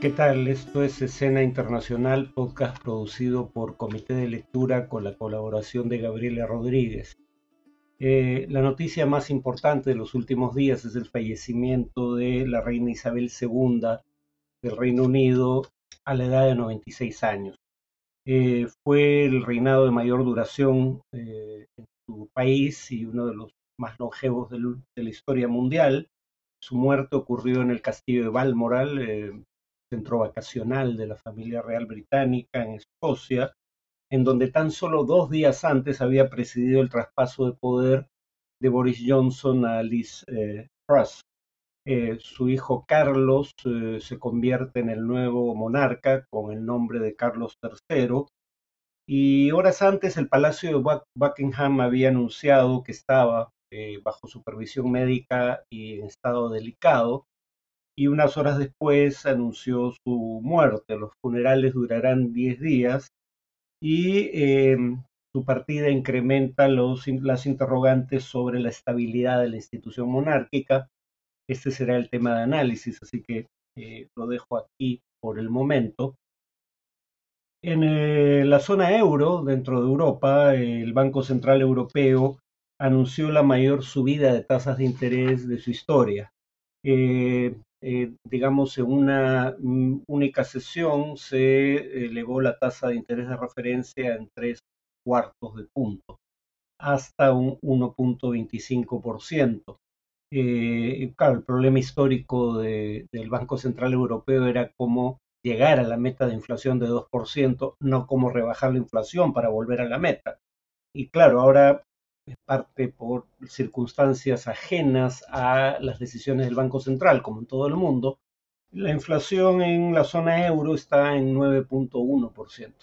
¿Qué tal? Esto es Escena Internacional, podcast producido por Comité de Lectura con la colaboración de Gabriela Rodríguez. Eh, la noticia más importante de los últimos días es el fallecimiento de la reina Isabel II del Reino Unido a la edad de 96 años. Eh, fue el reinado de mayor duración eh, en su país y uno de los más longevos de, la historia mundial. Su muerte ocurrió en el castillo de Balmoral, centro vacacional de la familia real británica en Escocia, en donde tan solo dos días antes había presidido el traspaso de poder de Boris Johnson a Liz eh, Truss. Eh, su hijo Carlos eh, se convierte en el nuevo monarca con el nombre de Carlos III y horas antes el Palacio de Buckingham había anunciado que estaba bajo supervisión médica y en estado delicado y unas horas después anunció su muerte. Los funerales durarán 10 días y em, su partida incrementa los, las interrogantes sobre la estabilidad de la institución monárquica. Este será el tema de análisis, así que eh, lo dejo aquí por el momento. En eh, la zona euro, dentro de Europa, el Banco Central Europeo anunció la mayor subida de tasas de interés de su historia. Eh, eh, digamos, en una mm, única sesión se elevó la tasa de interés de referencia en tres cuartos de punto, hasta un 1.25%. Eh, claro, el problema histórico del Banco Central Europeo era cómo llegar a la meta de inflación de 2%, no cómo rebajar la inflación para volver a la meta. Y claro, ahora parte por circunstancias ajenas a las decisiones del Banco Central, como en todo el mundo, la inflación en la zona euro está en 9.1%.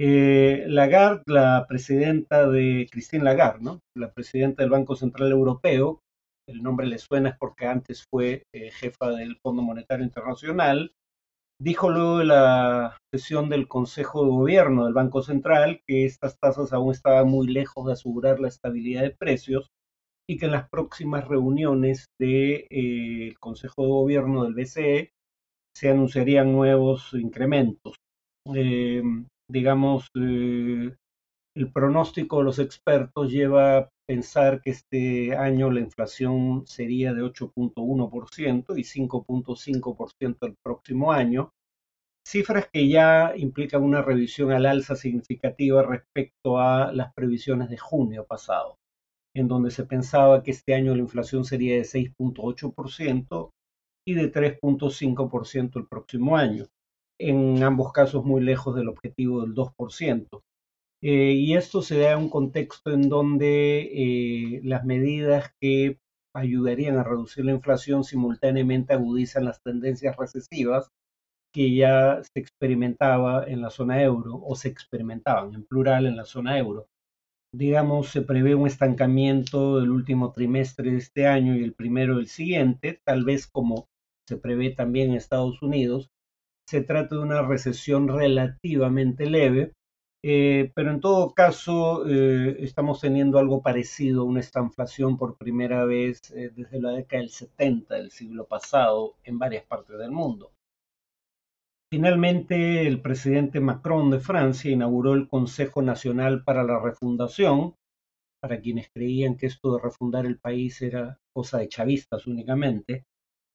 Eh, Lagarde, la presidenta de Christine Lagarde, ¿no? la presidenta del Banco Central Europeo, el nombre le suena es porque antes fue eh, jefa del Fondo Monetario Internacional, Dijo luego de la sesión del Consejo de Gobierno del Banco Central que estas tasas aún estaban muy lejos de asegurar la estabilidad de precios y que en las próximas reuniones del de, eh, Consejo de Gobierno del BCE se anunciarían nuevos incrementos. Eh, digamos, eh, el pronóstico de los expertos lleva a pensar que este año la inflación sería de 8.1% y 5.5% el próximo año, cifras que ya implican una revisión al alza significativa respecto a las previsiones de junio pasado, en donde se pensaba que este año la inflación sería de 6.8% y de 3.5% el próximo año, en ambos casos muy lejos del objetivo del 2%. Eh, y esto se da en un contexto en donde eh, las medidas que ayudarían a reducir la inflación simultáneamente agudizan las tendencias recesivas que ya se experimentaba en la zona euro o se experimentaban en plural en la zona euro. Digamos, se prevé un estancamiento del último trimestre de este año y el primero del siguiente, tal vez como se prevé también en Estados Unidos. Se trata de una recesión relativamente leve, eh, pero en todo caso, eh, estamos teniendo algo parecido a una estanflación por primera vez eh, desde la década del 70 del siglo pasado en varias partes del mundo. Finalmente, el presidente Macron de Francia inauguró el Consejo Nacional para la Refundación, para quienes creían que esto de refundar el país era cosa de chavistas únicamente,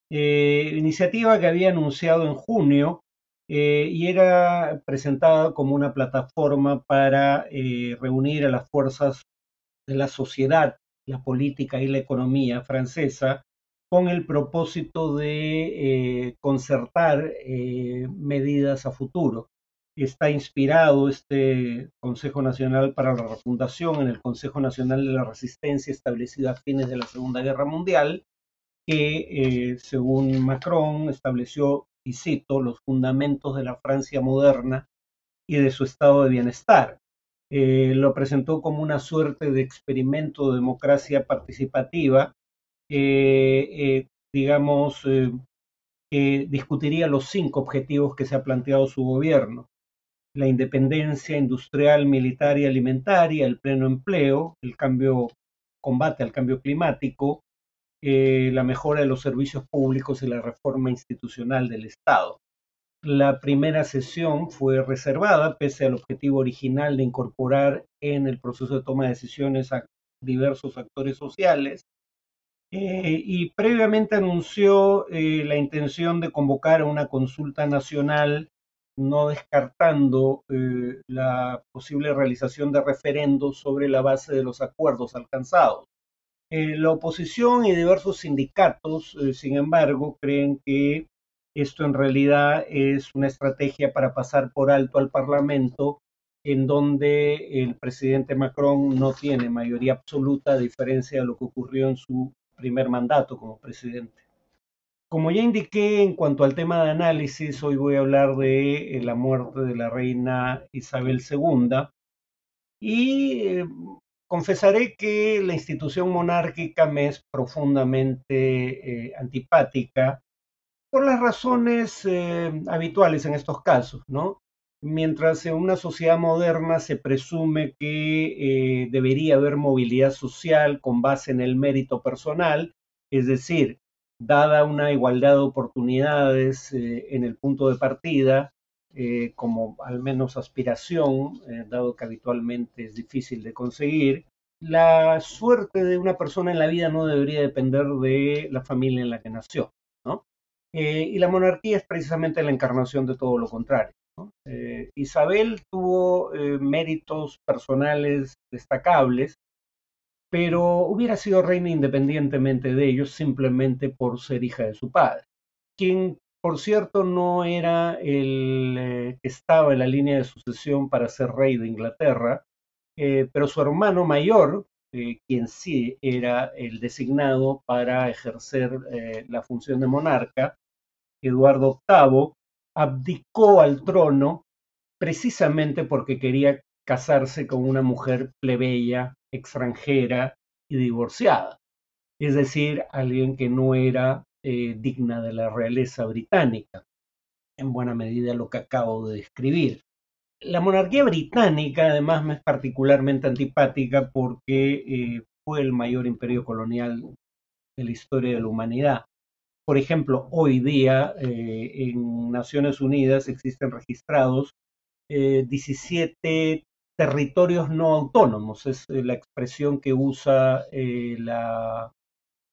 iniciativa que había anunciado en junio eh, y era presentada como una plataforma para eh, reunir a las fuerzas de la sociedad, la política y la economía francesa con el propósito de eh, concertar medidas a futuro. Está inspirado este Consejo Nacional para la Refundación en el Consejo Nacional de la Resistencia establecido a fines de la Segunda Guerra Mundial, que según Macron estableció y cito, los fundamentos de la Francia moderna y de su estado de bienestar. Eh, lo presentó como una suerte de experimento de democracia participativa, eh, digamos, que discutiría los cinco objetivos que se ha planteado su gobierno. La independencia industrial, militar y alimentaria, el pleno empleo, el cambio, combate al cambio climático, eh, la mejora de los servicios públicos y la reforma institucional del Estado. La primera sesión fue reservada, pese al objetivo original de incorporar en el proceso de toma de decisiones a diversos actores sociales. Eh, y previamente anunció eh, la intención de convocar a una consulta nacional, no descartando la posible realización de referendos sobre la base de los acuerdos alcanzados. La oposición y diversos sindicatos, sin embargo, creen que esto en realidad es una estrategia para pasar por alto al Parlamento, en donde el presidente Macron no tiene mayoría absoluta, a diferencia de lo que ocurrió en su primer mandato como presidente. Como ya indiqué en cuanto al tema de análisis, hoy voy a hablar de eh, la muerte de la reina Isabel II y eh, confesaré que la institución monárquica me es profundamente eh, antipática por las razones eh, habituales en estos casos, ¿no? Mientras en una sociedad moderna se presume que eh, debería haber movilidad social con base en el mérito personal, es decir, dada una igualdad de oportunidades en el punto de partida, como al menos aspiración, dado que habitualmente es difícil de conseguir, la suerte de una persona en la vida no debería depender de la familia en la que nació. Eh, y la monarquía es precisamente la encarnación de todo lo contrario. Eh, Isabel tuvo eh, méritos personales destacables, pero hubiera sido reina independientemente de ellos simplemente por ser hija de su padre, quien por cierto no era el que estaba en la línea de sucesión para ser rey de Inglaterra, pero su hermano mayor, quien sí era el designado para ejercer la función de monarca, Eduardo VIII, abdicó al trono precisamente porque quería casarse con una mujer plebeya, extranjera y divorciada, es decir, alguien que no era eh, digna de la realeza británica, en buena medida lo que acabo de describir. La monarquía británica además me es particularmente antipática porque eh, fue el mayor imperio colonial de la historia de la humanidad. Por ejemplo, hoy día eh, en Naciones Unidas existen registrados 17 eh, territorios no autónomos, es la expresión que usa la,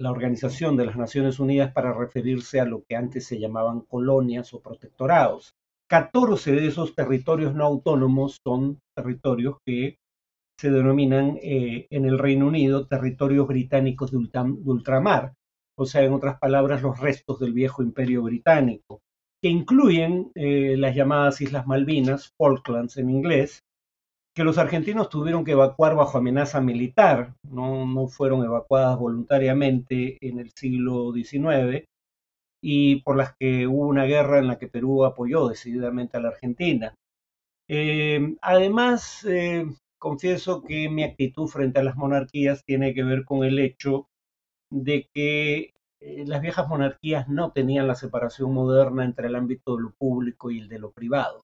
la Organización de las Naciones Unidas para referirse a lo que antes se llamaban colonias o protectorados. 14 de esos territorios no autónomos son territorios que se denominan en el Reino Unido territorios británicos de, ultramar o sea, en otras palabras, los restos del viejo imperio británico, que incluyen eh, las llamadas Islas Malvinas, Falklands en inglés, que los argentinos tuvieron que evacuar bajo amenaza militar, no, fueron evacuadas voluntariamente en el siglo XIX, y por las que hubo una guerra en la que Perú apoyó decididamente a la Argentina. Eh, además, eh, confieso que mi actitud frente a las monarquías tiene que ver con el hecho de que eh, las viejas monarquías no tenían la separación moderna entre el ámbito de lo público y el de lo privado.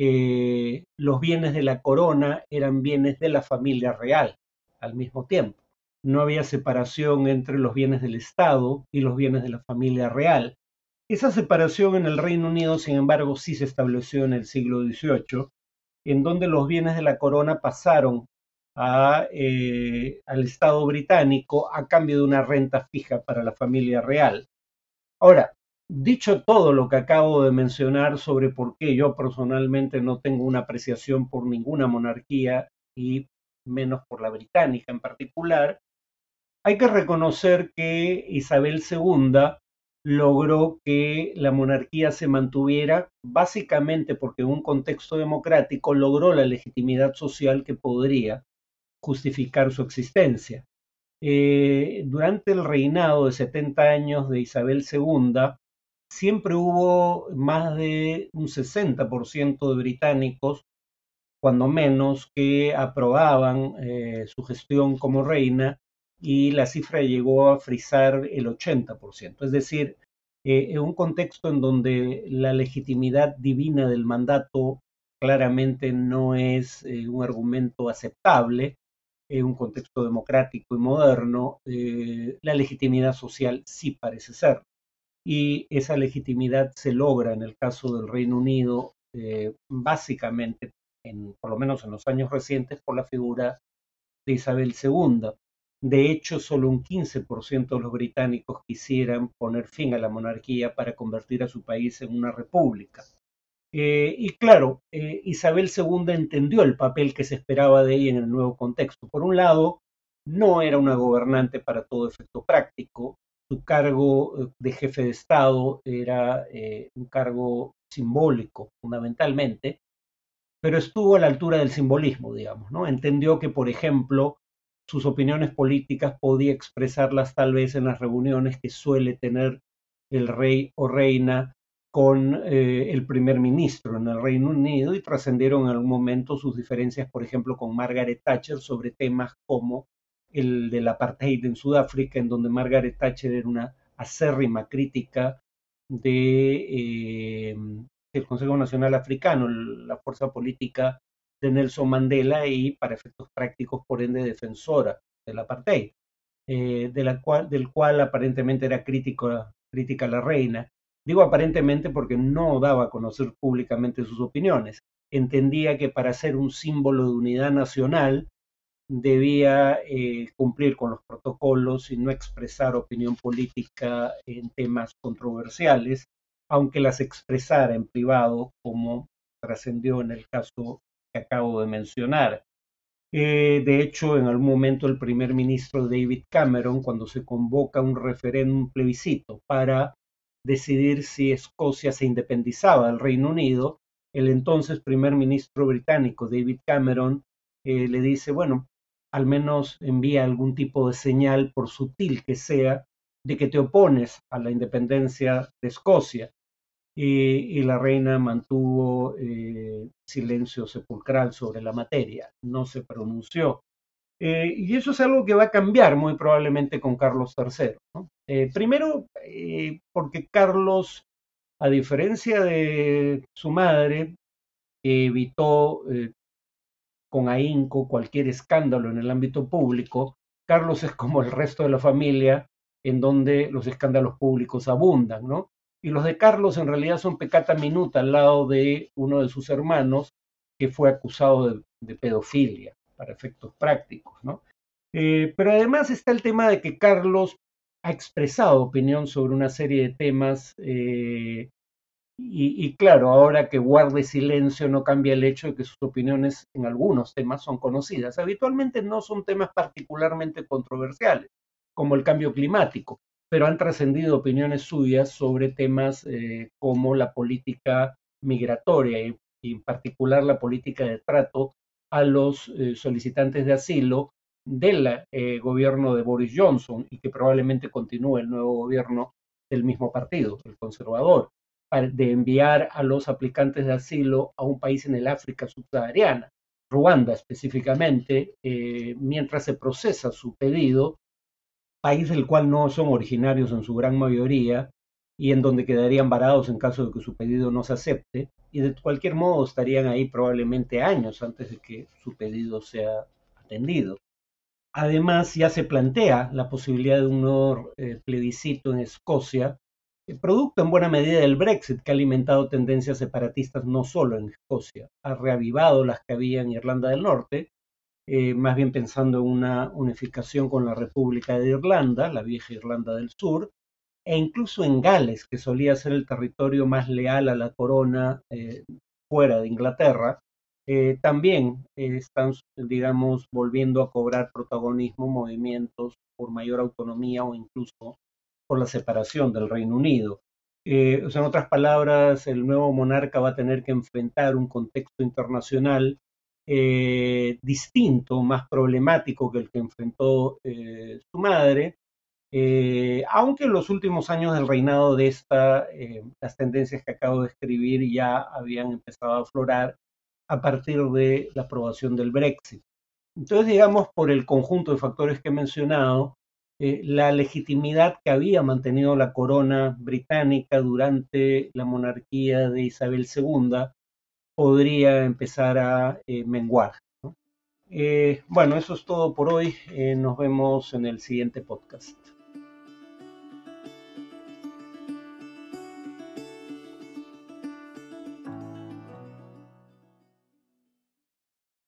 Eh, los bienes de la corona eran bienes de la familia real al mismo tiempo. No había separación entre los bienes del Estado y los bienes de la familia real. Esa separación en el Reino Unido, sin embargo, sí se estableció en el siglo XVIII, en donde los bienes de la corona pasaron eh, al Estado británico a cambio de una renta fija para la familia real. Ahora, dicho todo lo que acabo de mencionar sobre por qué yo personalmente no tengo una apreciación por ninguna monarquía y menos por la británica en particular, hay que reconocer que Isabel II logró que la monarquía se mantuviera básicamente porque en un contexto democrático logró la legitimidad social que podría justificar su existencia. Eh, durante el reinado de 70 años de Isabel II, siempre hubo más de un 60% de británicos, cuando menos, que aprobaban eh, su gestión como reina y la cifra llegó a frisar el 80%. Es decir, eh, en un contexto en donde la legitimidad divina del mandato claramente no es un argumento aceptable, en un contexto democrático y moderno, eh, la legitimidad social sí parece ser. Y esa legitimidad se logra en el caso del Reino Unido eh, básicamente, en, por lo menos en los años recientes, por la figura de Isabel II. De hecho, solo un 15% de los británicos quisieran poner fin a la monarquía para convertir a su país en una república. Eh, y claro, eh, Isabel II entendió el papel que se esperaba de ella en el nuevo contexto. Por un lado, no era una gobernante para todo efecto práctico. Su cargo eh, de jefe de Estado era un cargo simbólico, fundamentalmente, pero estuvo a la altura del simbolismo, digamos, ¿no? Entendió que, por ejemplo, sus opiniones políticas podía expresarlas tal vez en las reuniones que suele tener el rey o reina con eh, el primer ministro en el Reino Unido y trascendieron en algún momento sus diferencias, por ejemplo, con Margaret Thatcher sobre temas como el del apartheid en Sudáfrica, en donde Margaret Thatcher era una acérrima crítica eh, del Consejo Nacional Africano, la fuerza política de Nelson Mandela y para efectos prácticos, por ende, defensora del apartheid, eh, de la cual, del cual aparentemente era crítica la reina. Digo aparentemente porque no daba a conocer públicamente sus opiniones. Entendía que para ser un símbolo de unidad nacional debía eh, cumplir con los protocolos y no expresar opinión política en temas controversiales, aunque las expresara en privado, como trascendió en el caso que acabo de mencionar. Eh, de hecho, en algún momento el primer ministro David Cameron, cuando se convoca un referéndum plebiscito para decidir si Escocia se independizaba del Reino Unido, el entonces primer ministro británico David Cameron eh, le dice, bueno, al menos envía algún tipo de señal, por sutil que sea, de que te opones a la independencia de Escocia. Y, la reina mantuvo eh, silencio sepulcral sobre la materia, no se pronunció. Eh, y eso es algo que va a cambiar muy probablemente con Carlos III. Eh, primero, porque Carlos, a diferencia de su madre, evitó con ahínco cualquier escándalo en el ámbito público, Carlos es como el resto de la familia en donde los escándalos públicos abundan, ¿no? Y los de Carlos en realidad son pecata minuta al lado de uno de sus hermanos que fue acusado de pedofilia para efectos prácticos, ¿no? Eh, pero además está el tema de que Carlos ha expresado opinión sobre una serie de temas eh, y, claro, ahora que guarde silencio no cambia el hecho de que sus opiniones en algunos temas son conocidas. Habitualmente no son temas particularmente controversiales, como el cambio climático, pero han trascendido opiniones suyas sobre temas eh, como la política migratoria y, en particular la política de trato a los eh, solicitantes de asilo del eh, gobierno de Boris Johnson y que probablemente continúe el nuevo gobierno del mismo partido, el conservador, de enviar a los aplicantes de asilo a un país en el África subsahariana, Ruanda específicamente, eh, mientras se procesa su pedido, país del cual no son originarios en su gran mayoría, y en donde quedarían varados en caso de que su pedido no se acepte y de cualquier modo estarían ahí probablemente años antes de que su pedido sea atendido. Además, ya se plantea la posibilidad de un nuevo eh, plebiscito en Escocia, producto en buena medida del Brexit, que ha alimentado tendencias separatistas no solo en Escocia, ha reavivado las que había en Irlanda del Norte, eh, más bien pensando en una unificación con la República de Irlanda, la vieja Irlanda del Sur, e incluso en Gales, que solía ser el territorio más leal a la corona eh, fuera de Inglaterra, eh, también están, digamos, volviendo a cobrar protagonismo movimientos por mayor autonomía o incluso por la separación del Reino Unido. Eh, o sea, en otras palabras, el nuevo monarca va a tener que enfrentar un contexto internacional distinto, más problemático que el que enfrentó su madre, eh, aunque en los últimos años del reinado de esta, eh, las tendencias que acabo de escribir ya habían empezado a aflorar a partir de la aprobación del Brexit. Entonces, digamos, por el conjunto de factores que he mencionado, eh, la legitimidad que había mantenido la corona británica durante la monarquía de Isabel II podría empezar a menguar. bueno, eso es todo por hoy. nos vemos en el siguiente podcast.